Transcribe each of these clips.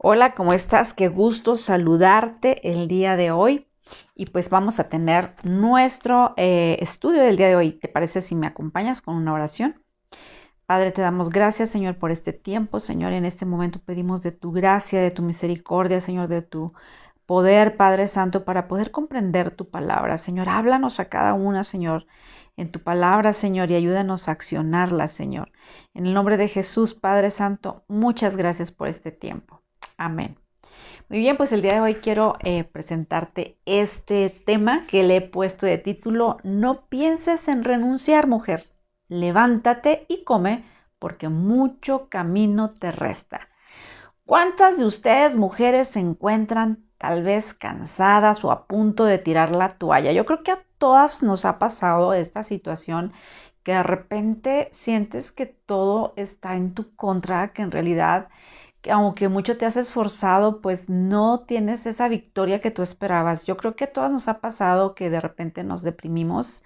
Hola, ¿cómo estás? Qué gusto saludarte el día de hoy. Y pues vamos a tener nuestro eh, estudio del día de hoy. ¿Te parece si me acompañas con una oración? Padre, te damos gracias, Señor, por este tiempo. Señor, en este momento pedimos de tu gracia, de tu misericordia, Señor, de tu poder, Padre Santo, para poder comprender tu palabra. Señor, háblanos a cada una, Señor, en tu palabra, Señor, y ayúdanos a accionarla, Señor. En el nombre de Jesús, Padre Santo, muchas gracias por este tiempo. Amén. Muy bien, pues el día de hoy quiero eh, presentarte este tema que le he puesto de título No pienses en renunciar, mujer. Levántate y come porque mucho camino te resta. ¿Cuántas de ustedes, mujeres, se encuentran tal vez cansadas o a punto de tirar la toalla? Yo creo que a todas nos ha pasado esta situación que de repente sientes que todo está en tu contra, que en realidad aunque mucho te has esforzado, pues no tienes esa victoria que tú esperabas. Yo creo que a todas nos ha pasado que de repente nos deprimimos.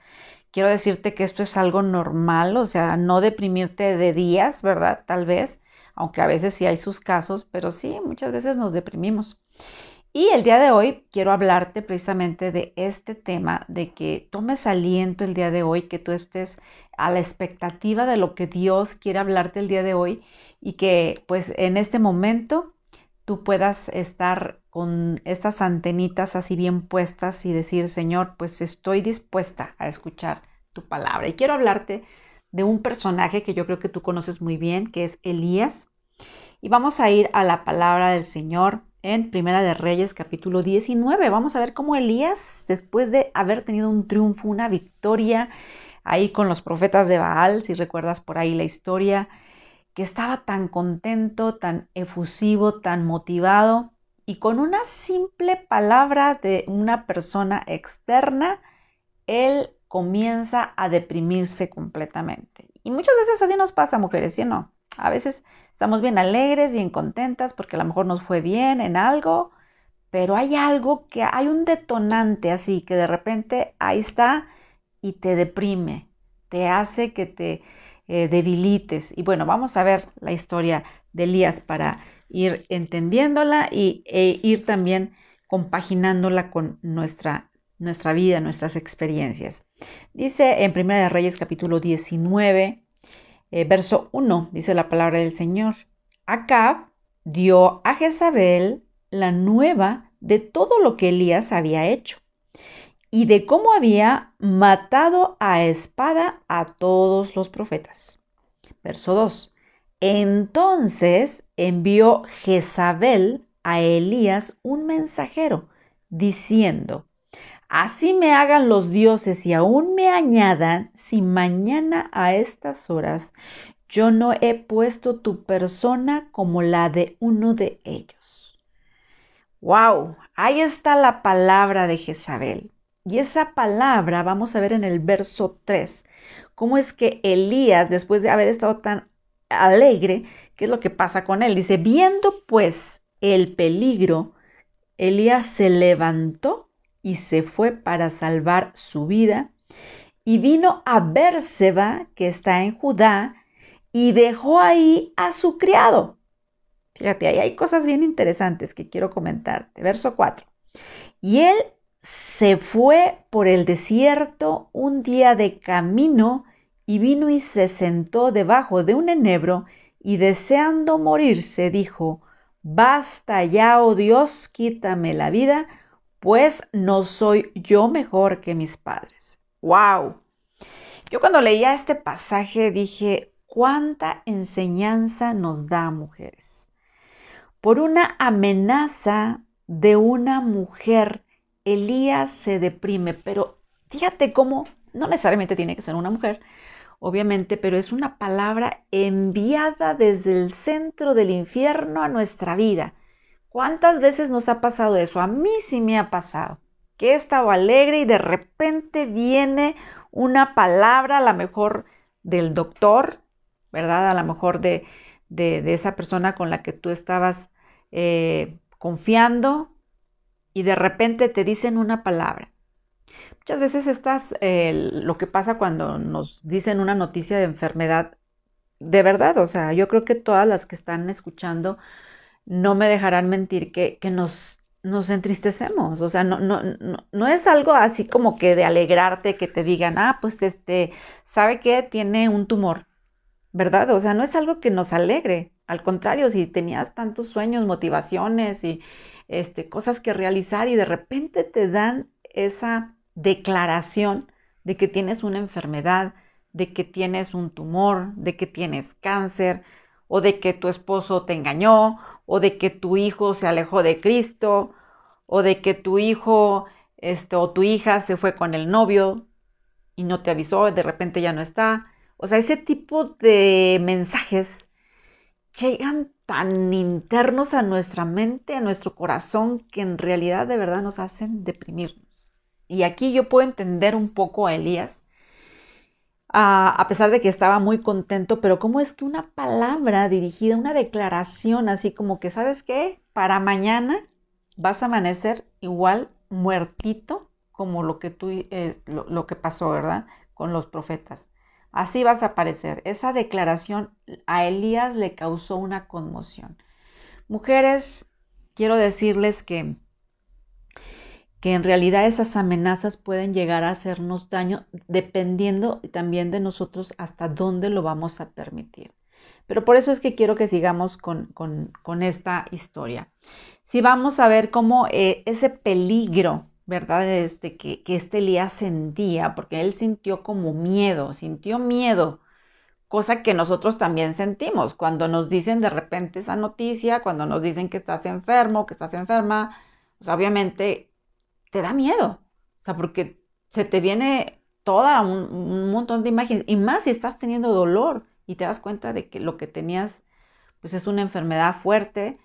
Quiero decirte que esto es algo normal, o sea, no deprimirte de días, ¿verdad? Tal vez, aunque a veces sí hay sus casos, pero sí, muchas veces nos deprimimos. Y el día de hoy quiero hablarte precisamente de este tema, de que tomes aliento el día de hoy, que tú estés a la expectativa de lo que Dios quiere hablarte el día de hoy y que pues en este momento tú puedas estar con estas antenitas así bien puestas y decir, Señor, pues estoy dispuesta a escuchar tu palabra. Y quiero hablarte de un personaje que yo creo que tú conoces muy bien, que es Elías. Y vamos a ir a la palabra del Señor en Primera de Reyes capítulo 19. Vamos a ver cómo Elías, después de haber tenido un triunfo, una victoria ahí con los profetas de Baal, si recuerdas por ahí la historia, que estaba tan contento, tan efusivo, tan motivado, y con una simple palabra de una persona externa, él comienza a deprimirse completamente. Y muchas veces así nos pasa, mujeres, ¿sí o no? A veces estamos bien alegres, bien contentas porque a lo mejor nos fue bien en algo, pero hay algo que hay un detonante así que de repente ahí está y te deprime, te hace que te eh, debilites. Y bueno, vamos a ver la historia de Elías para ir entendiéndola y, e ir también compaginándola con nuestra, nuestra vida, nuestras experiencias. Dice en 1 de Reyes capítulo 19, eh, verso 1, dice la palabra del Señor. Acab dio a Jezabel la nueva de todo lo que Elías había hecho y de cómo había matado a espada a todos los profetas. Verso 2. Entonces envió Jezabel a Elías un mensajero, diciendo, Así me hagan los dioses y aún me añadan, si mañana a estas horas yo no he puesto tu persona como la de uno de ellos. ¡Wow! Ahí está la palabra de Jezabel. Y esa palabra vamos a ver en el verso 3, cómo es que Elías, después de haber estado tan alegre, ¿qué es lo que pasa con él? Dice, viendo pues el peligro, Elías se levantó y se fue para salvar su vida y vino a Bérseba, que está en Judá, y dejó ahí a su criado. Fíjate, ahí hay cosas bien interesantes que quiero comentarte. Verso 4. Y él se fue por el desierto un día de camino y vino y se sentó debajo de un enebro y deseando morirse dijo, Basta ya, oh Dios, quítame la vida, pues no soy yo mejor que mis padres. ¡Wow! Yo cuando leía este pasaje dije, ¿cuánta enseñanza nos da, mujeres? Por una amenaza de una mujer Elías se deprime, pero fíjate cómo no necesariamente tiene que ser una mujer, obviamente, pero es una palabra enviada desde el centro del infierno a nuestra vida. ¿Cuántas veces nos ha pasado eso? A mí sí me ha pasado, que he estado alegre y de repente viene una palabra, a lo mejor del doctor, ¿verdad? A lo mejor de, de, esa persona con la que tú estabas eh, confiando, y de repente te dicen una palabra. Muchas veces estás, eh, lo que pasa cuando nos dicen una noticia de enfermedad, de verdad, o sea, yo creo que todas las que están escuchando no me dejarán mentir que, nos, nos entristecemos. O sea, no, no, no, es algo así como que de alegrarte que te digan, ah, pues este, ¿sabe qué? Tiene un tumor, ¿verdad? O sea, no es algo que nos alegre. Al contrario, si tenías tantos sueños, motivaciones y este, cosas que realizar y de repente te dan esa declaración de que tienes una enfermedad, de que tienes un tumor, de que tienes cáncer, o de que tu esposo te engañó, o de que tu hijo se alejó de Cristo, o de que tu hijo este, o tu hija se fue con el novio y no te avisó, de repente ya no está. O sea, ese tipo de mensajes llegan tan internos a nuestra mente, a nuestro corazón, que en realidad de verdad nos hacen deprimirnos. Y aquí yo puedo entender un poco a Elías, a, pesar de que estaba muy contento, pero cómo es que una palabra dirigida, una declaración así como que, ¿sabes qué? Para mañana vas a amanecer igual muertito como lo que tú, eh, lo, que pasó, ¿verdad? Con los profetas. Así vas a aparecer. Esa declaración a Elías le causó una conmoción. Mujeres, quiero decirles que que en realidad esas amenazas pueden llegar a hacernos daño dependiendo también de nosotros hasta dónde lo vamos a permitir. Pero por eso es que quiero que sigamos con, esta historia. Si vamos a ver cómo eh, ese peligro, ¿verdad? Este, que, que este Elías sentía, porque él sintió como miedo, sintió miedo, cosa que nosotros también sentimos cuando nos dicen de repente esa noticia, cuando nos dicen que estás enfermo, que estás enferma, pues obviamente te da miedo. O sea, porque se te viene toda un, montón de imágenes. Y más si estás teniendo dolor y te das cuenta de que lo que tenías, pues es una enfermedad fuerte.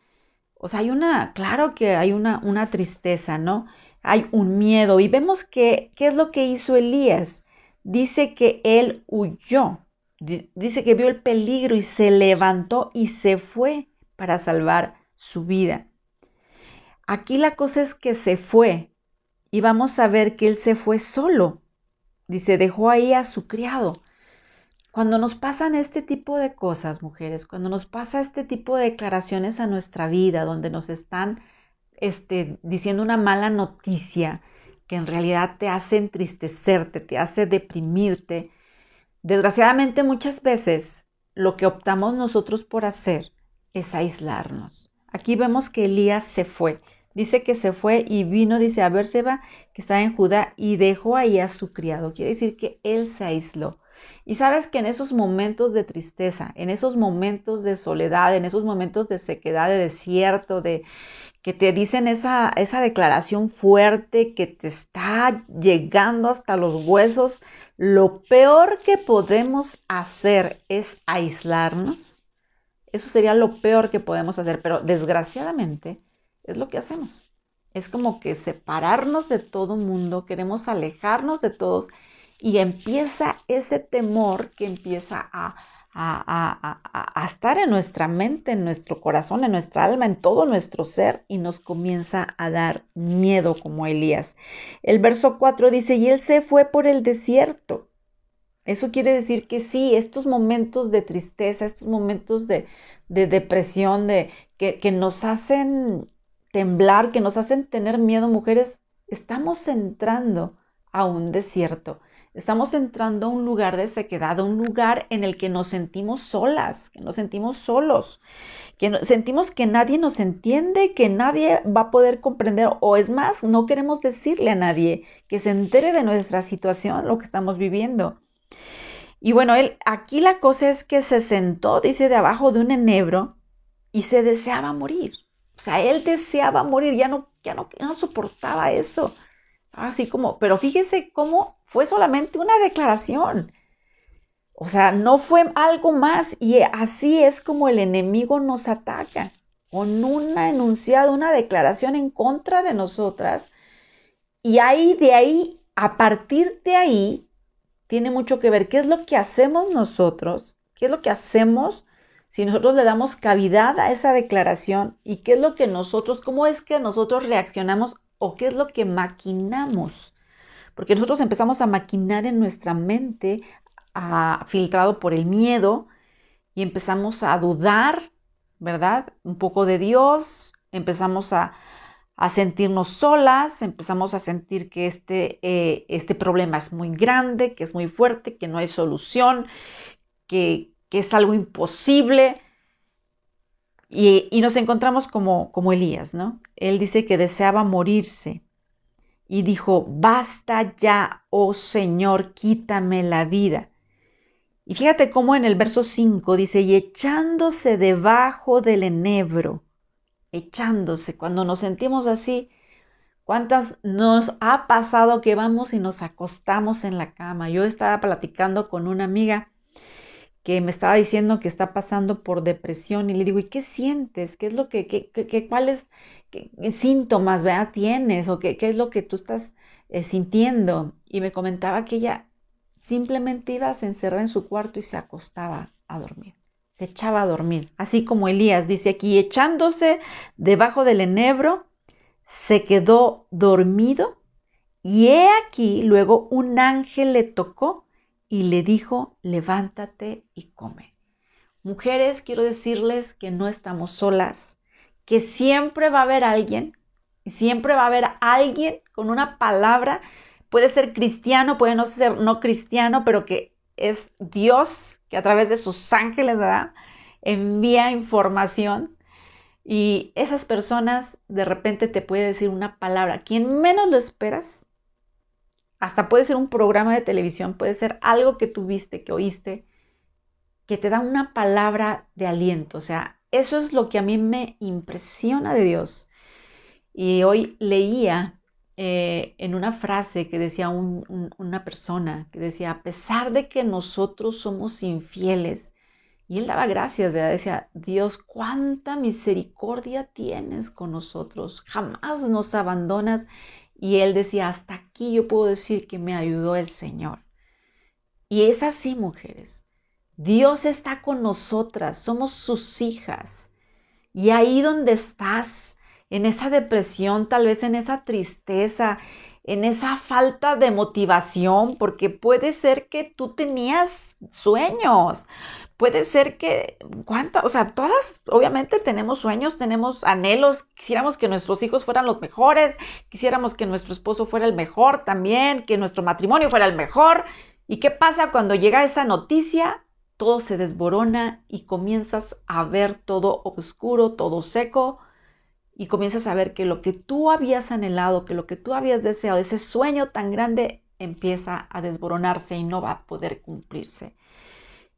O sea, hay una, claro que hay una, una tristeza, ¿no? Hay un miedo. Y vemos que, ¿qué es lo que hizo Elías? Dice que él huyó. Dice que vio el peligro y se levantó y se fue para salvar su vida. Aquí la cosa es que se fue, y vamos a ver que él se fue solo. Dice, dejó ahí a su criado. Cuando nos pasan este tipo de cosas, mujeres, cuando nos pasa este tipo de declaraciones a nuestra vida, donde nos están este, diciendo una mala noticia que en realidad te hace entristecerte, te hace deprimirte, desgraciadamente muchas veces lo que optamos nosotros por hacer es aislarnos. Aquí vemos que Elías se fue Dice que se fue y vino, dice, a Berseba, que está en Judá, y dejó ahí a su criado. Quiere decir que él se aisló. Y sabes que en esos momentos de tristeza, en esos momentos de soledad, en esos momentos de sequedad, de desierto, de que te dicen esa, esa declaración fuerte que te está llegando hasta los huesos, lo peor que podemos hacer es aislarnos. Eso sería lo peor que podemos hacer, pero desgraciadamente es lo que hacemos. Es como que separarnos de todo mundo, queremos alejarnos de todos y empieza ese temor que empieza a, a, estar en nuestra mente, en nuestro corazón, en nuestra alma, en todo nuestro ser y nos comienza a dar miedo como Elías. El verso 4 dice, y él se fue por el desierto. Eso quiere decir que sí, estos momentos de tristeza, estos momentos de, depresión, de, que, que nos hacen temblar, que nos hacen tener miedo, mujeres, estamos entrando a un desierto. Estamos entrando a un lugar de sequedad, a un lugar en el que nos sentimos solas, que nos sentimos solos, que sentimos que nadie nos entiende, que nadie va a poder comprender, o es más, no queremos decirle a nadie que se entere de nuestra situación, lo que estamos viviendo. Y bueno, él, aquí la cosa es que se sentó, dice, de abajo de un enebro y se deseaba morir. O sea, él deseaba morir, ya no, ya no, no soportaba eso. Así como, pero fíjese cómo fue solamente una declaración. O sea, no fue algo más. Y así es como el enemigo nos ataca, con una enunciada, una declaración en contra de nosotras. Y ahí, de ahí, a partir de ahí, tiene mucho que ver qué es lo que hacemos nosotros, qué es lo que hacemos si nosotros le damos cavidad a esa declaración y qué es lo que nosotros, cómo es que nosotros reaccionamos o qué es lo que maquinamos. Porque nosotros empezamos a maquinar en nuestra mente, filtrado por el miedo, y empezamos a dudar ¿verdad? Un poco de Dios, empezamos a, sentirnos solas, empezamos a sentir que este, eh, este problema es muy grande, que es muy fuerte, que no hay solución, que, es algo imposible. Y, nos encontramos como, como Elías, ¿no? Él dice que deseaba morirse y dijo, basta ya, oh Señor, quítame la vida. Y fíjate cómo en el verso 5 dice, y echándose debajo del enebro, echándose, cuando nos sentimos así, ¿cuántas nos ha pasado que vamos y nos acostamos en la cama? Yo estaba platicando con una amiga que me estaba diciendo que está pasando por depresión y le digo, ¿y qué sientes? ¿Qué es lo que, qué, qué, cuáles síntomas ¿verdad? tienes o qué, qué es lo que tú estás eh, sintiendo? Y me comentaba que ella Simplemente iba, se encerraba en su cuarto y se acostaba a dormir. Se echaba a dormir. Así como Elías dice aquí, echándose debajo del enebro, se quedó dormido y he aquí luego un ángel le tocó y le dijo, levántate y come. Mujeres, quiero decirles que no estamos solas, que siempre va a haber alguien, y siempre va a haber alguien con una palabra puede ser cristiano, puede no ser no cristiano, pero que es Dios que a través de sus ángeles, ¿verdad? Envía información y esas personas de repente te puede decir una palabra, quien menos lo esperas, hasta puede ser un programa de televisión, puede ser algo que tuviste, que oíste, que te da una palabra de aliento. O sea, eso es lo que a mí me impresiona de Dios. Y hoy leía eh, en una frase que decía una persona, que decía, a pesar de que nosotros somos infieles, y él daba gracias, ¿verdad? Decía, Dios, cuánta misericordia tienes con nosotros, jamás nos abandonas. Y él decía, hasta aquí yo puedo decir que me ayudó el Señor. Y es así, mujeres. Dios está con nosotras, somos sus hijas. Y ahí donde estás, en esa depresión, tal vez en esa tristeza, en esa falta de motivación, porque puede ser que tú tenías sueños, puede ser que, ¿cuántas? O sea, todas obviamente tenemos sueños, tenemos anhelos, quisiéramos que nuestros hijos fueran los mejores, quisiéramos que nuestro esposo fuera el mejor también, que nuestro matrimonio fuera el mejor. ¿Y qué pasa cuando llega esa noticia? Todo se desborona y comienzas a ver todo oscuro, todo seco, y comienzas a ver que lo que tú habías anhelado, que lo que tú habías deseado, ese sueño tan grande empieza a desboronarse y no va a poder cumplirse.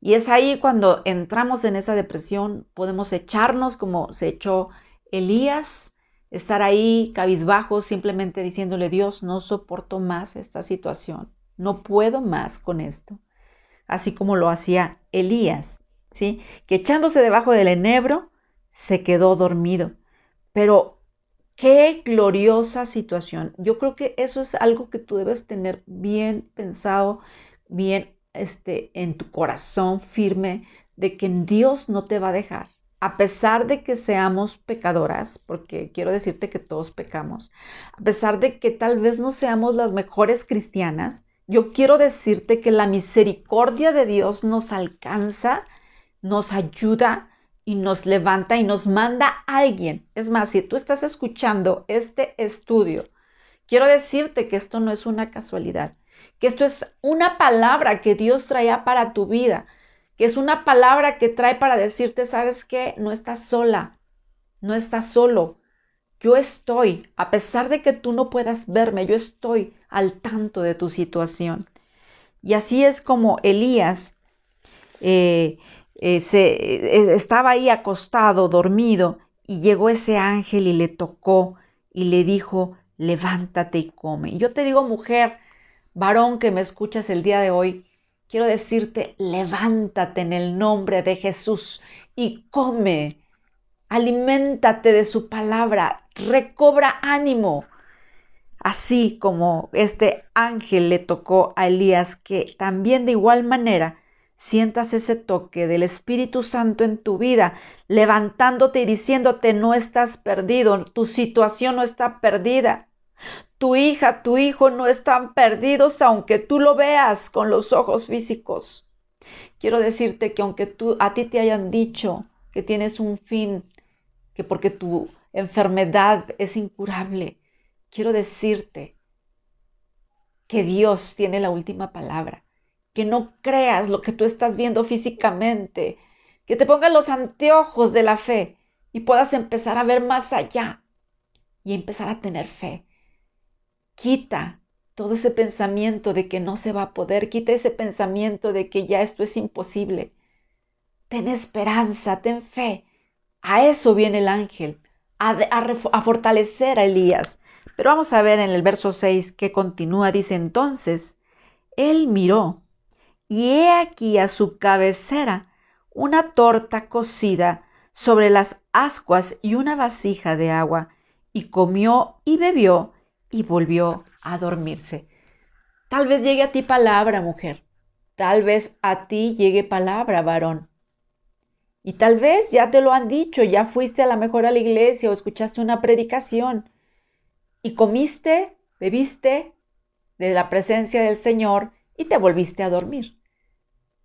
Y es ahí cuando entramos en esa depresión, podemos echarnos como se echó Elías, estar ahí cabizbajo, simplemente diciéndole, Dios, no soporto más esta situación, no puedo más con esto. Así como lo hacía Elías, ¿sí? Que echándose debajo del enebro, se quedó dormido. Pero qué gloriosa situación. Yo creo que eso es algo que tú debes tener bien pensado, bien este, en tu corazón firme, de que Dios no te va a dejar. A pesar de que seamos pecadoras, porque quiero decirte que todos pecamos, a pesar de que tal vez no seamos las mejores cristianas, yo quiero decirte que la misericordia de Dios nos alcanza, nos ayuda y nos levanta y nos manda a alguien. Es más, si tú estás escuchando este estudio, quiero decirte que esto no es una casualidad, que esto es una palabra que Dios traía para tu vida, que es una palabra que trae para decirte, sabes qué, no estás sola, no estás solo. Yo estoy, a pesar de que tú no puedas verme, yo estoy al tanto de tu situación. Y así es como Elías eh, eh, se, eh, estaba ahí acostado, dormido, y llegó ese ángel y le tocó y le dijo, levántate y come. Y yo te digo, mujer, varón que me escuchas el día de hoy, quiero decirte, levántate en el nombre de Jesús y come. Aliméntate de su palabra, recobra ánimo. Así como este ángel le tocó a Elías, que también de igual manera sientas ese toque del Espíritu Santo en tu vida, levantándote y diciéndote no estás perdido, tu situación no está perdida. Tu hija, tu hijo no están perdidos aunque tú lo veas con los ojos físicos. Quiero decirte que aunque tú a ti te hayan dicho que tienes un fin, que porque tu enfermedad es incurable, quiero decirte que Dios tiene la última palabra, que no creas lo que tú estás viendo físicamente, que te pongas los anteojos de la fe y puedas empezar a ver más allá y empezar a tener fe. Quita todo ese pensamiento de que no se va a poder, quita ese pensamiento de que ya esto es imposible. Ten esperanza, ten fe. A eso viene el ángel, a, fortalecer a Elías. Pero vamos a ver en el verso 6 que continúa, dice entonces, él miró y he aquí a su cabecera una torta cocida sobre las ascuas y una vasija de agua, y comió y bebió y volvió a dormirse. Tal vez llegue a ti palabra, mujer. Tal vez a ti llegue palabra, varón. Y tal vez ya te lo han dicho, ya fuiste a la mejor a la iglesia o escuchaste una predicación y comiste, bebiste de la presencia del Señor y te volviste a dormir.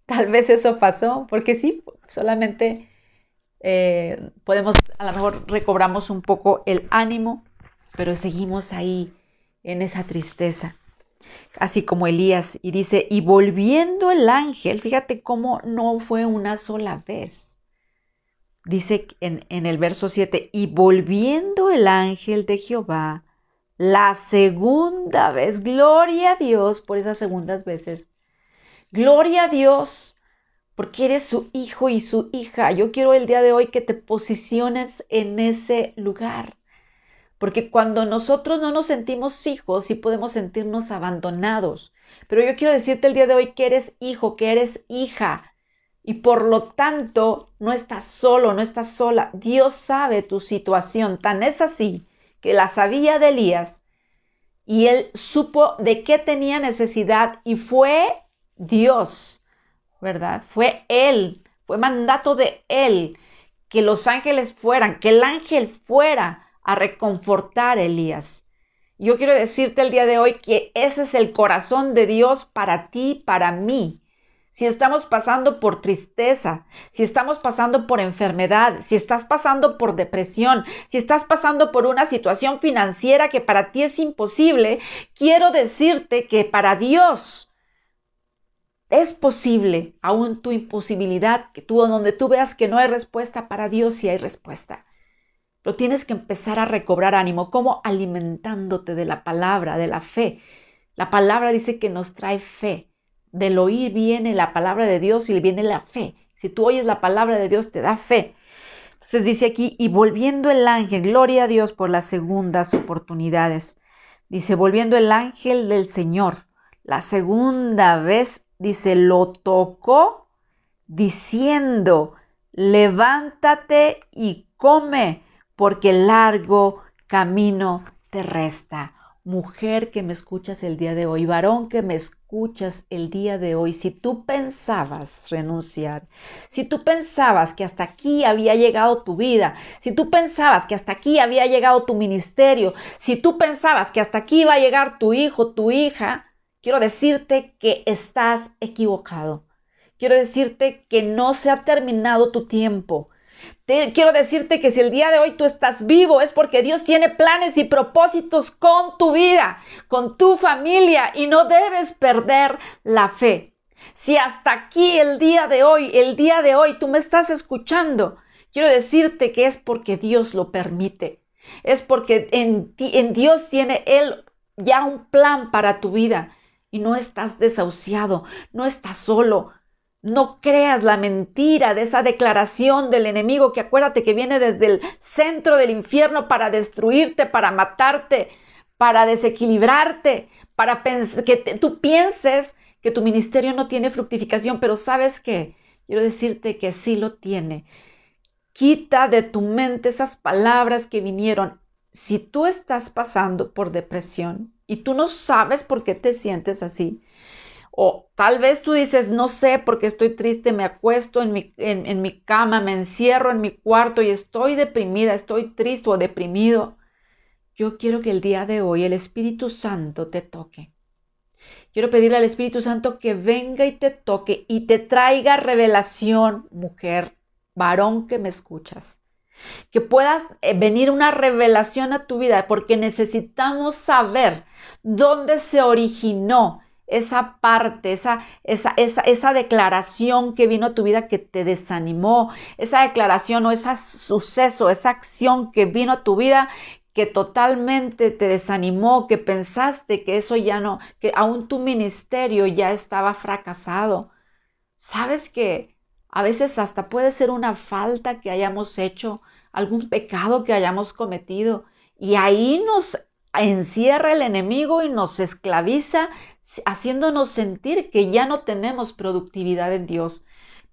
Tal vez eso pasó, porque sí, solamente eh, podemos, a lo mejor recobramos un poco el ánimo, pero seguimos ahí en esa tristeza, así como Elías, y dice, y volviendo el ángel, fíjate cómo no fue una sola vez dice en, el verso 7, y volviendo el ángel de Jehová, la segunda vez, gloria a Dios por esas segundas veces, gloria a Dios porque eres su hijo y su hija. Yo quiero el día de hoy que te posiciones en ese lugar. Porque cuando nosotros no nos sentimos hijos, sí podemos sentirnos abandonados. Pero yo quiero decirte el día de hoy que eres hijo, que eres hija y por lo tanto no estás solo, no estás sola. Dios sabe tu situación. Tan es así que la sabía de Elías y él supo de qué tenía necesidad y fue Dios, ¿verdad? Fue él, fue mandato de él que los ángeles fueran, que el ángel fuera a reconfortar a Elías. Yo quiero decirte el día de hoy que ese es el corazón de Dios para ti, para mí si estamos pasando por tristeza, si estamos pasando por enfermedad, si estás pasando por depresión, si estás pasando por una situación financiera que para ti es imposible, quiero decirte que para Dios es posible, aún tu imposibilidad, que tú donde tú veas que no hay respuesta, para Dios sí hay respuesta. Pero tienes que empezar a recobrar ánimo, como alimentándote de la palabra, de la fe. La palabra dice que nos trae fe del oír viene la palabra de Dios y viene la fe. Si tú oyes la palabra de Dios, te da fe. Entonces dice aquí, y volviendo el ángel, gloria a Dios por las segundas oportunidades. Dice, volviendo el ángel del Señor, la segunda vez, dice, lo tocó diciendo, levántate y come, porque largo camino te resta mujer que me escuchas el día de hoy, varón que me escuchas el día de hoy, si tú pensabas renunciar, si tú pensabas que hasta aquí había llegado tu vida, si tú pensabas que hasta aquí había llegado tu ministerio, si tú pensabas que hasta aquí iba a llegar tu hijo, tu hija, quiero decirte que estás equivocado. Quiero decirte que no se ha terminado tu tiempo quiero decirte que si el día de hoy tú estás vivo es porque Dios tiene planes y propósitos con tu vida, con tu familia y no debes perder la fe. Si hasta aquí el día de hoy, el día de hoy tú me estás escuchando, quiero decirte que es porque Dios lo permite. Es porque en, Dios tiene Él ya un plan para tu vida y no estás desahuciado, no estás solo, no creas la mentira de esa declaración del enemigo que acuérdate que viene desde el centro del infierno para destruirte, para matarte, para desequilibrarte, para que tú pienses que tu ministerio no tiene fructificación, pero sabes qué, quiero decirte que sí lo tiene. Quita de tu mente esas palabras que vinieron. Si tú estás pasando por depresión y tú no sabes por qué te sientes así, o tal vez tú dices, no sé porque estoy triste, me acuesto en mi, en, mi cama, me encierro en mi cuarto y estoy deprimida, estoy triste o deprimido. Yo quiero que el día de hoy el Espíritu Santo te toque. Quiero pedirle al Espíritu Santo que venga y te toque y te traiga revelación, mujer, varón que me escuchas. Que puedas eh, venir una revelación a tu vida, porque necesitamos saber dónde se originó esa parte, esa, esa, esa, esa, declaración que vino a tu vida que te desanimó, esa declaración o ese suceso, esa acción que vino a tu vida que totalmente te desanimó, que pensaste que eso ya no, que aún tu ministerio ya estaba fracasado. Sabes que a veces hasta puede ser una falta que hayamos hecho, algún pecado que hayamos cometido, y ahí nos encierra el enemigo y nos esclaviza, haciéndonos sentir que ya no tenemos productividad en Dios.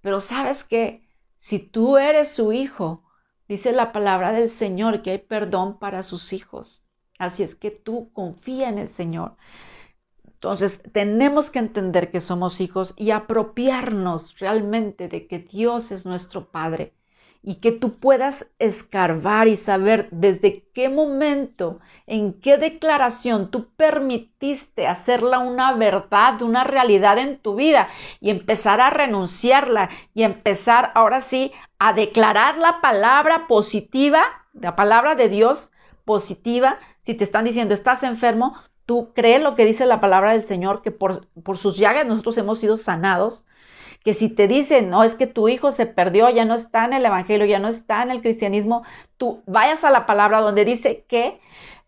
Pero sabes que si tú eres su hijo, dice la palabra del Señor que hay perdón para sus hijos. Así es que tú confía en el Señor. Entonces, tenemos que entender que somos hijos y apropiarnos realmente de que Dios es nuestro Padre y que tú puedas escarbar y saber desde qué momento, en qué declaración tú permitiste hacerla una verdad, una realidad en tu vida y empezar a renunciarla y empezar ahora sí a declarar la palabra positiva, la palabra de Dios positiva. Si te están diciendo estás enfermo, tú crees lo que dice la palabra del Señor, que por, por sus llagas nosotros hemos sido sanados que si te dicen, no, es que tu hijo se perdió, ya no está en el Evangelio, ya no está en el cristianismo, tú vayas a la palabra donde dice que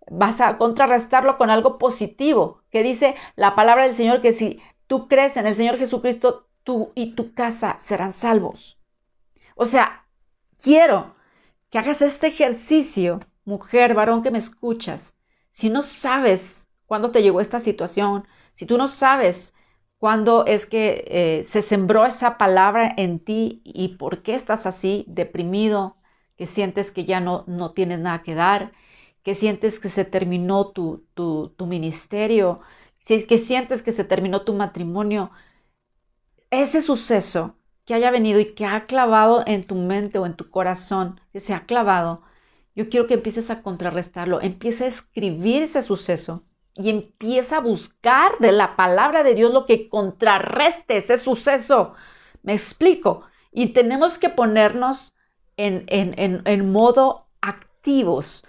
vas a contrarrestarlo con algo positivo, que dice la palabra del Señor que si tú crees en el Señor Jesucristo, tú y tu casa serán salvos. O sea, quiero que hagas este ejercicio, mujer, varón que me escuchas. Si no sabes cuándo te llegó esta situación, si tú no sabes cuándo es que eh, se sembró esa palabra en ti y por qué estás así, deprimido, que sientes que ya no, no tienes nada que dar, que sientes que se terminó tu, tu, tu ministerio, que sientes que se terminó tu matrimonio. Ese suceso que haya venido y que ha clavado en tu mente o en tu corazón, que se ha clavado, yo quiero que empieces a contrarrestarlo, empieza a escribir ese suceso y empieza a buscar de la palabra de Dios lo que contrarreste ese suceso. Me explico. Y tenemos que ponernos en, en, en, modo activos,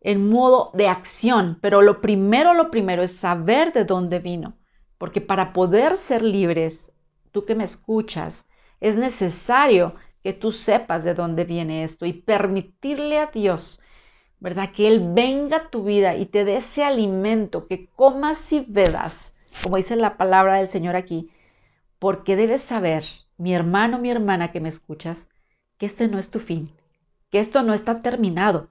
en modo de acción. Pero lo primero, lo primero es saber de dónde vino. Porque para poder ser libres, tú que me escuchas, es necesario que tú sepas de dónde viene esto y permitirle a Dios ¿verdad? Que Él venga a tu vida y te dé ese alimento, que comas y bebas, como dice la palabra del Señor aquí, porque debes saber, mi hermano, mi hermana que me escuchas, que este no es tu fin, que esto no está terminado,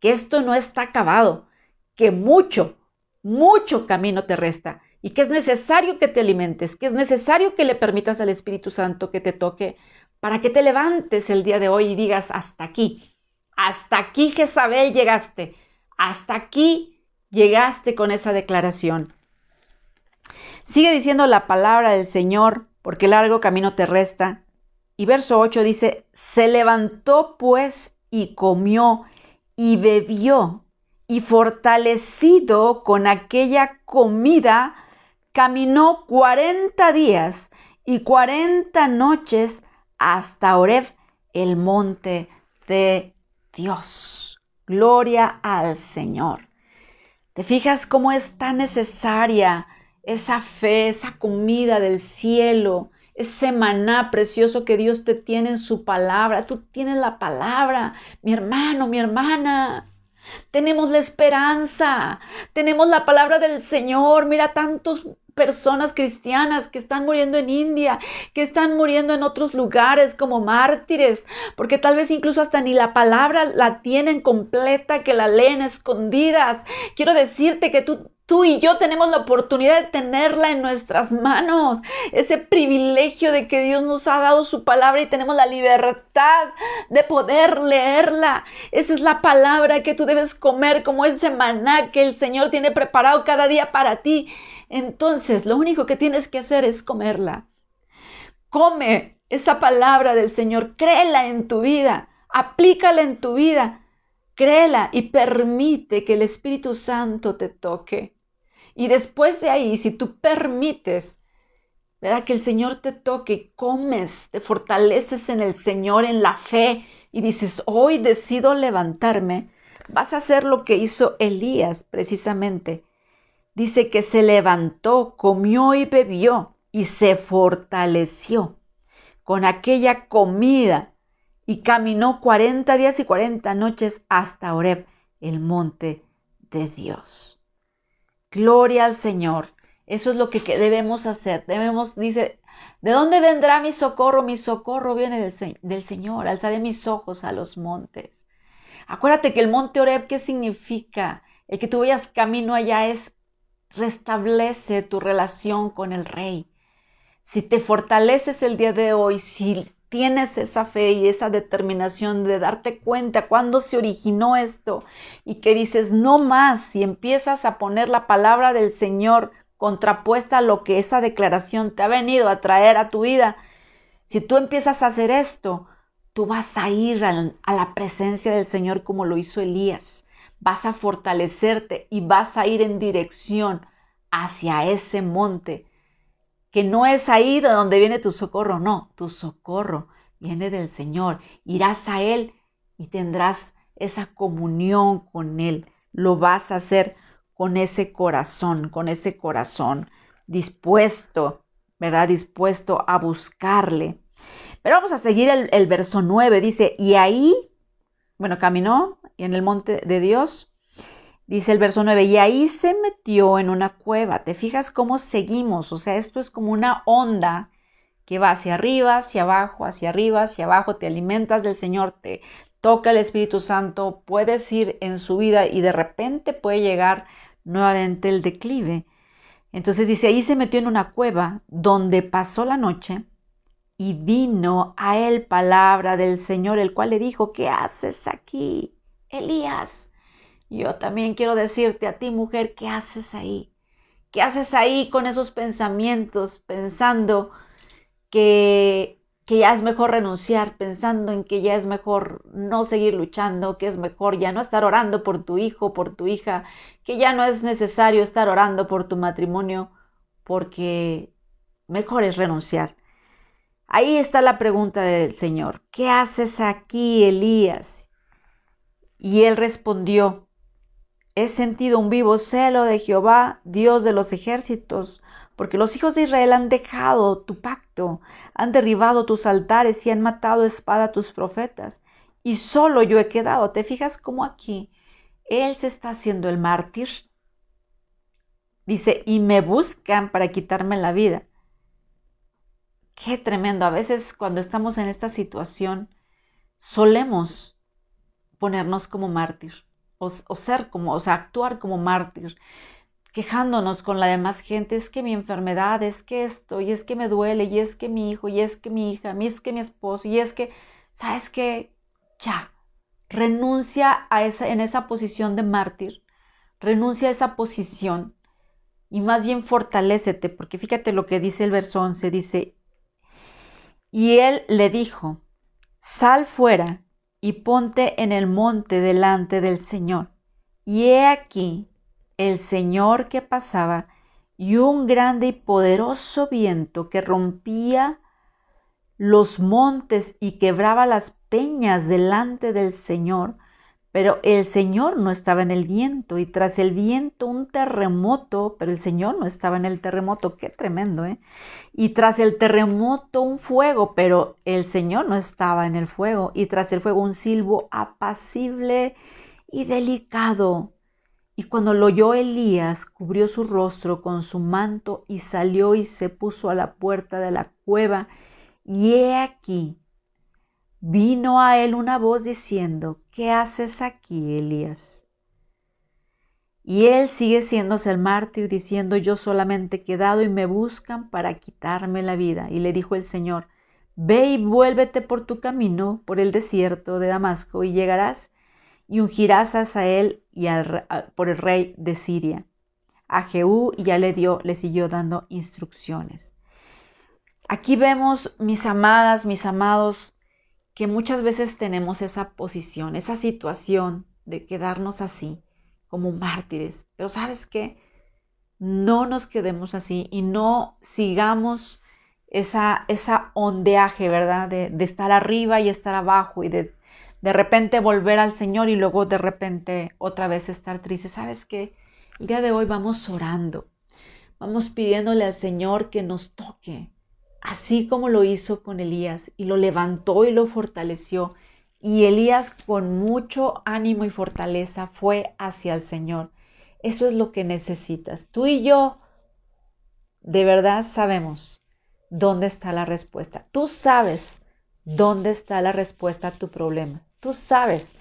que esto no está acabado, que mucho, mucho camino te resta y que es necesario que te alimentes, que es necesario que le permitas al Espíritu Santo que te toque para que te levantes el día de hoy y digas hasta aquí, hasta aquí, Jezabel, llegaste. Hasta aquí llegaste con esa declaración. Sigue diciendo la palabra del Señor, porque largo camino te resta. Y verso 8 dice, se levantó pues y comió y bebió, y fortalecido con aquella comida, caminó cuarenta días y cuarenta noches hasta Oreb, el monte de Dios. Gloria al Señor. ¿Te fijas cómo es tan necesaria esa fe, esa comida del cielo, ese maná precioso que Dios te tiene en su palabra? Tú tienes la palabra, mi hermano, mi hermana. Tenemos la esperanza, tenemos la palabra del Señor. Mira tantos personas cristianas que están muriendo en India, que están muriendo en otros lugares como mártires, porque tal vez incluso hasta ni la palabra la tienen completa, que la leen escondidas. Quiero decirte que tú Tú y yo tenemos la oportunidad de tenerla en nuestras manos, ese privilegio de que Dios nos ha dado su palabra y tenemos la libertad de poder leerla. Esa es la palabra que tú debes comer como ese maná que el Señor tiene preparado cada día para ti. Entonces, lo único que tienes que hacer es comerla. Come esa palabra del Señor, créela en tu vida, aplícala en tu vida, créela y permite que el Espíritu Santo te toque. Y después de ahí, si tú permites. Que el Señor te toque, comes, te fortaleces en el Señor, en la fe, y dices, hoy decido levantarme, vas a hacer lo que hizo Elías precisamente. Dice que se levantó, comió y bebió y se fortaleció con aquella comida y caminó cuarenta días y cuarenta noches hasta Oreb, el monte de Dios. Gloria al Señor. Eso es lo que debemos hacer. Debemos, dice, ¿de dónde vendrá mi socorro? Mi socorro viene del, del Señor. Alzaré mis ojos a los montes. Acuérdate que el monte Oreb, ¿qué significa? El que tú vayas camino allá es restablece tu relación con el Rey. Si te fortaleces el día de hoy, si tienes esa fe y esa determinación de darte cuenta cuándo se originó esto y que dices no más, si empiezas a poner la palabra del Señor contrapuesta a lo que esa declaración te ha venido a traer a tu vida, si tú empiezas a hacer esto, tú vas a ir a, la presencia del Señor como lo hizo Elías, vas a fortalecerte y vas a ir en dirección hacia ese monte que no es ahí de donde viene tu socorro, no, tu socorro viene del Señor. Irás a Él y tendrás esa comunión con Él. Lo vas a hacer con ese corazón, con ese corazón dispuesto, ¿verdad? Dispuesto a buscarle. Pero vamos a seguir el, verso 9. Dice, y ahí, bueno, caminó en el monte de Dios Dice el verso 9, y ahí se metió en una cueva. ¿Te fijas cómo seguimos? O sea, esto es como una onda que va hacia arriba, hacia abajo, hacia arriba, hacia abajo, te alimentas del Señor, te toca el Espíritu Santo, puedes ir en su vida y de repente puede llegar nuevamente el declive. Entonces dice, ahí se metió en una cueva donde pasó la noche y vino a él palabra del Señor, el cual le dijo, ¿qué haces aquí, Elías? Yo también quiero decirte a ti, mujer, ¿qué haces ahí? ¿Qué haces ahí con esos pensamientos, pensando que, que ya es mejor renunciar, pensando en que ya es mejor no seguir luchando, que es mejor ya no estar orando por tu hijo, por tu hija, que ya no es necesario estar orando por tu matrimonio, porque mejor es renunciar? Ahí está la pregunta del Señor. ¿Qué haces aquí, Elías? Y él respondió, He sentido un vivo celo de Jehová, Dios de los ejércitos, porque los hijos de Israel han dejado tu pacto, han derribado tus altares y han matado espada a tus profetas, y solo yo he quedado. ¿Te fijas cómo aquí él se está haciendo el mártir? Dice, y me buscan para quitarme la vida. Qué tremendo. A veces cuando estamos en esta situación, solemos ponernos como mártir o, ser como, o sea, actuar como mártir, quejándonos con la demás gente, es que mi enfermedad, es que esto, y es que me duele, y es que mi hijo, y es que mi hija, y es que mi esposo, y es que, ¿sabes qué? Ya, renuncia a esa, en esa posición de mártir, renuncia a esa posición y más bien fortalécete, porque fíjate lo que dice el verso 11, dice, y él le dijo, sal fuera y ponte en el monte delante del Señor. Y he aquí el Señor que pasaba y un grande y poderoso viento que rompía los montes y quebraba las peñas delante del Señor pero el Señor no estaba en el viento y tras el viento un terremoto, pero el Señor no estaba en el terremoto, qué tremendo, ¿eh? Y tras el terremoto un fuego, pero el Señor no estaba en el fuego y tras el fuego un silbo apacible y delicado. Y cuando lo oyó Elías, cubrió su rostro con su manto y salió y se puso a la puerta de la cueva. Y he aquí vino a él una voz diciendo, ¿qué haces aquí, Elías? Y él sigue siéndose el mártir diciendo, yo solamente he quedado y me buscan para quitarme la vida. Y le dijo el Señor, ve y vuélvete por tu camino, por el desierto de Damasco, y llegarás y ungirás a él y al, por el rey de Siria. A Jehú y ya le dio, le siguió dando instrucciones. Aquí vemos, mis amadas, mis amados, que muchas veces tenemos esa posición, esa situación de quedarnos así, como mártires. Pero sabes qué? No nos quedemos así y no sigamos esa, esa ondeaje, ¿verdad? De, estar arriba y estar abajo y de de repente volver al Señor y luego de repente otra vez estar triste. ¿Sabes qué? El día de hoy vamos orando, vamos pidiéndole al Señor que nos toque, así como lo hizo con Elías y lo levantó y lo fortaleció. Y Elías con mucho ánimo y fortaleza fue hacia el Señor. Eso es lo que necesitas. Tú y yo de verdad sabemos dónde está la respuesta. Tú sabes dónde está la respuesta a tu problema. Tú sabes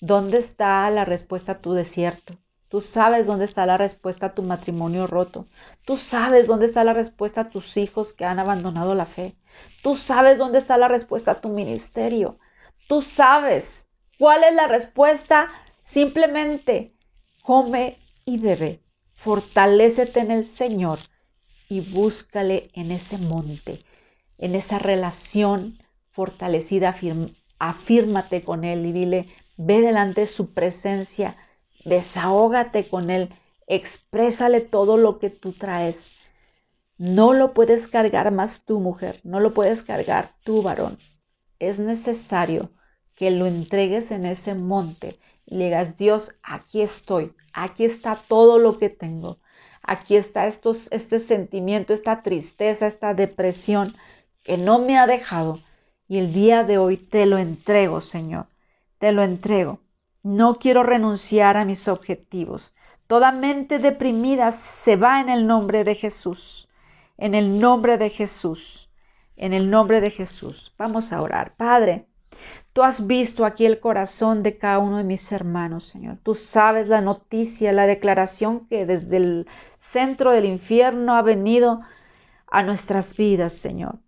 dónde está la respuesta a tu desierto. Tú sabes dónde está la respuesta a tu matrimonio roto. Tú sabes dónde está la respuesta a tus hijos que han abandonado la fe. Tú sabes dónde está la respuesta a tu ministerio. Tú sabes cuál es la respuesta. Simplemente come y bebe. Fortalécete en el Señor y búscale en ese monte, en esa relación fortalecida, afírmate con Él y dile, ve delante de su presencia, desahógate con Él, exprésale todo lo que tú traes. No lo puedes cargar más tu mujer, no lo puedes cargar tu varón. Es necesario que lo entregues en ese monte y le digas, Dios, aquí estoy, aquí está todo lo que tengo, aquí está estos, este sentimiento, esta tristeza, esta depresión que no me ha dejado y el día de hoy te lo entrego, Señor, te lo entrego. No quiero renunciar a mis objetivos. Toda mente deprimida se va en el nombre de Jesús. En el nombre de Jesús. En el nombre de Jesús. Vamos a orar. Padre, tú has visto aquí el corazón de cada uno de mis hermanos, Señor. Tú sabes la noticia, la declaración que desde el centro del infierno ha venido a nuestras vidas, Señor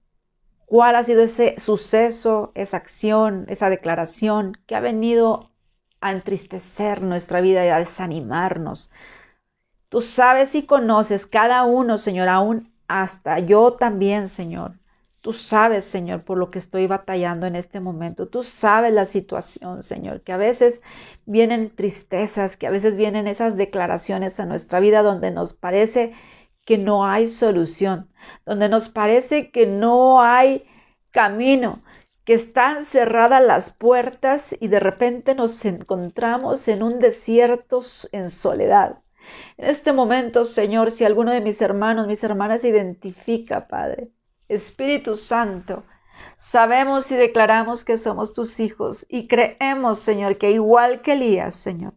cuál ha sido ese suceso, esa acción, esa declaración que ha venido a entristecer nuestra vida y a desanimarnos. Tú sabes y conoces cada uno, Señor, aún hasta yo también, Señor. Tú sabes, Señor, por lo que estoy batallando en este momento. Tú sabes la situación, Señor, que a veces vienen tristezas, que a veces vienen esas declaraciones a nuestra vida donde nos parece que no hay solución, donde nos parece que no hay camino, que están cerradas las puertas y de repente nos encontramos en un desierto en soledad. En este momento, Señor, si alguno de mis hermanos, mis hermanas se identifica, Padre, Espíritu Santo, sabemos y declaramos que somos tus hijos y creemos, Señor, que igual que Elías, Señor,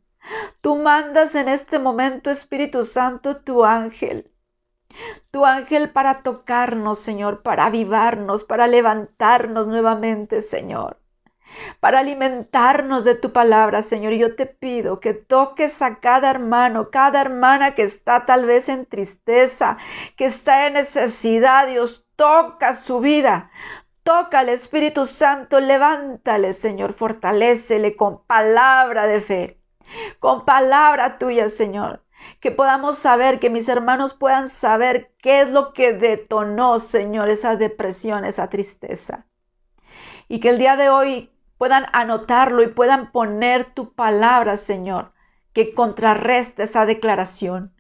tú mandas en este momento, Espíritu Santo, tu ángel tu ángel para tocarnos, Señor, para avivarnos, para levantarnos nuevamente, Señor para alimentarnos de tu palabra, Señor. Y yo te pido que toques a cada hermano, cada hermana que está tal vez en tristeza, que está en necesidad. Dios, toca su vida. Toca al Espíritu Santo, levántale, Señor, fortalécele con palabra de fe, con palabra tuya, Señor que podamos saber, que mis hermanos puedan saber qué es lo que detonó, Señor, esa depresión, esa tristeza. Y que el día de hoy puedan anotarlo y puedan poner tu palabra, Señor, que contrarreste esa declaración.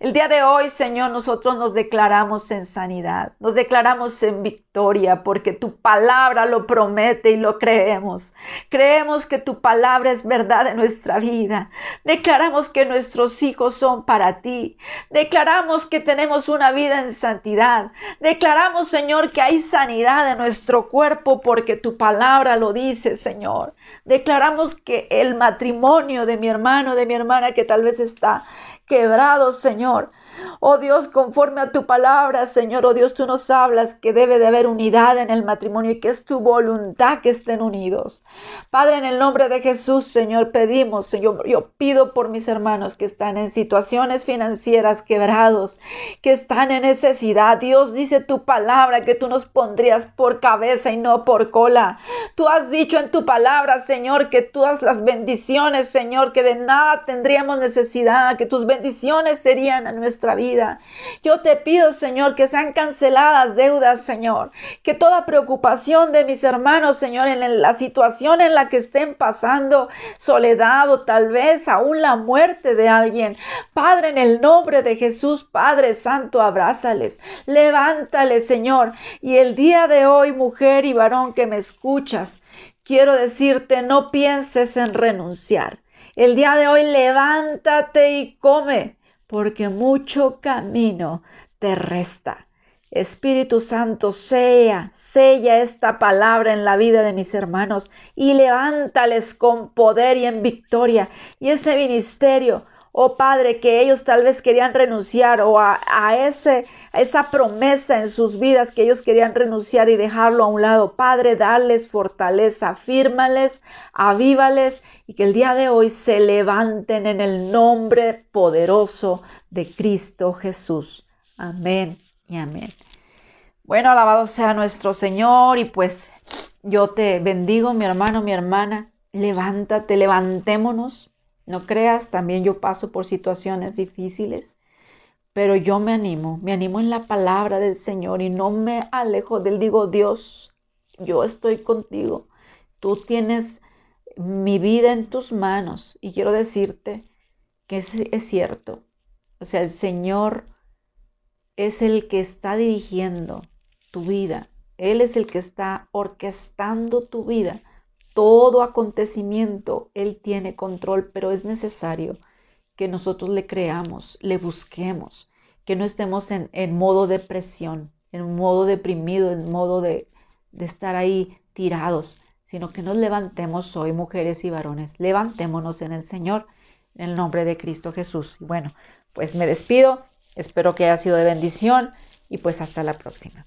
El día de hoy, Señor, nosotros nos declaramos en sanidad, nos declaramos en victoria, porque tu palabra lo promete y lo creemos. Creemos que tu palabra es verdad en nuestra vida. Declaramos que nuestros hijos son para ti. Declaramos que tenemos una vida en santidad. Declaramos, Señor, que hay sanidad en nuestro cuerpo porque tu palabra lo dice, Señor. Declaramos que el matrimonio de mi hermano, de mi hermana que tal vez está quebrados, Señor. Oh Dios, conforme a tu palabra, Señor, oh Dios, tú nos hablas que debe de haber unidad en el matrimonio y que es tu voluntad que estén unidos. Padre, en el nombre de Jesús, Señor, pedimos, Señor, yo pido por mis hermanos que están en situaciones financieras quebrados, que están en necesidad. Dios dice tu palabra que tú nos pondrías por cabeza y no por cola. Tú has dicho en tu palabra, Señor, que todas las bendiciones, Señor, que de nada tendríamos necesidad, que tus bendiciones serían a nuestra vida. Yo te pido, Señor, que sean canceladas deudas, Señor. Señor. Que toda preocupación de mis hermanos, Señor, en la situación en la que estén pasando, soledad o tal vez aún la muerte de alguien. Padre, en el nombre de Jesús, Padre Santo, abrázales, levántales, Señor. Y el día de hoy, mujer y varón que me escuchas, quiero decirte, no pienses en renunciar. El día de hoy levántate y come, porque mucho camino te resta. Espíritu Santo, sea, sella esta palabra en la vida de mis hermanos y levántales con poder y en victoria. Y ese ministerio, oh Padre, que ellos tal vez querían renunciar o a, ese, esa promesa en sus vidas que ellos querían renunciar y dejarlo a un lado. Padre, darles fortaleza, fírmales, avívales y que el día de hoy se levanten en el nombre poderoso de Cristo Jesús. Amén y amén. Bueno, alabado sea nuestro Señor y pues yo te bendigo, mi hermano, mi hermana. Levántate, levantémonos. No creas, también yo paso por situaciones difíciles, pero yo me animo, me animo en la palabra del Señor y no me alejo del digo, Dios, yo estoy contigo. Tú tienes mi vida en tus manos y quiero decirte que es, es cierto. O sea, el Señor es el que está dirigiendo tu vida. Él es el que está orquestando tu vida. Todo acontecimiento, Él tiene control, pero es necesario que nosotros le creamos, le busquemos, que no estemos en, modo depresión, en modo deprimido, en modo de, de estar ahí tirados, sino que nos levantemos hoy, mujeres y varones. Levantémonos en el Señor, en el nombre de Cristo Jesús. Bueno, pues me despido Espero que haya sido de bendición y pues hasta la próxima.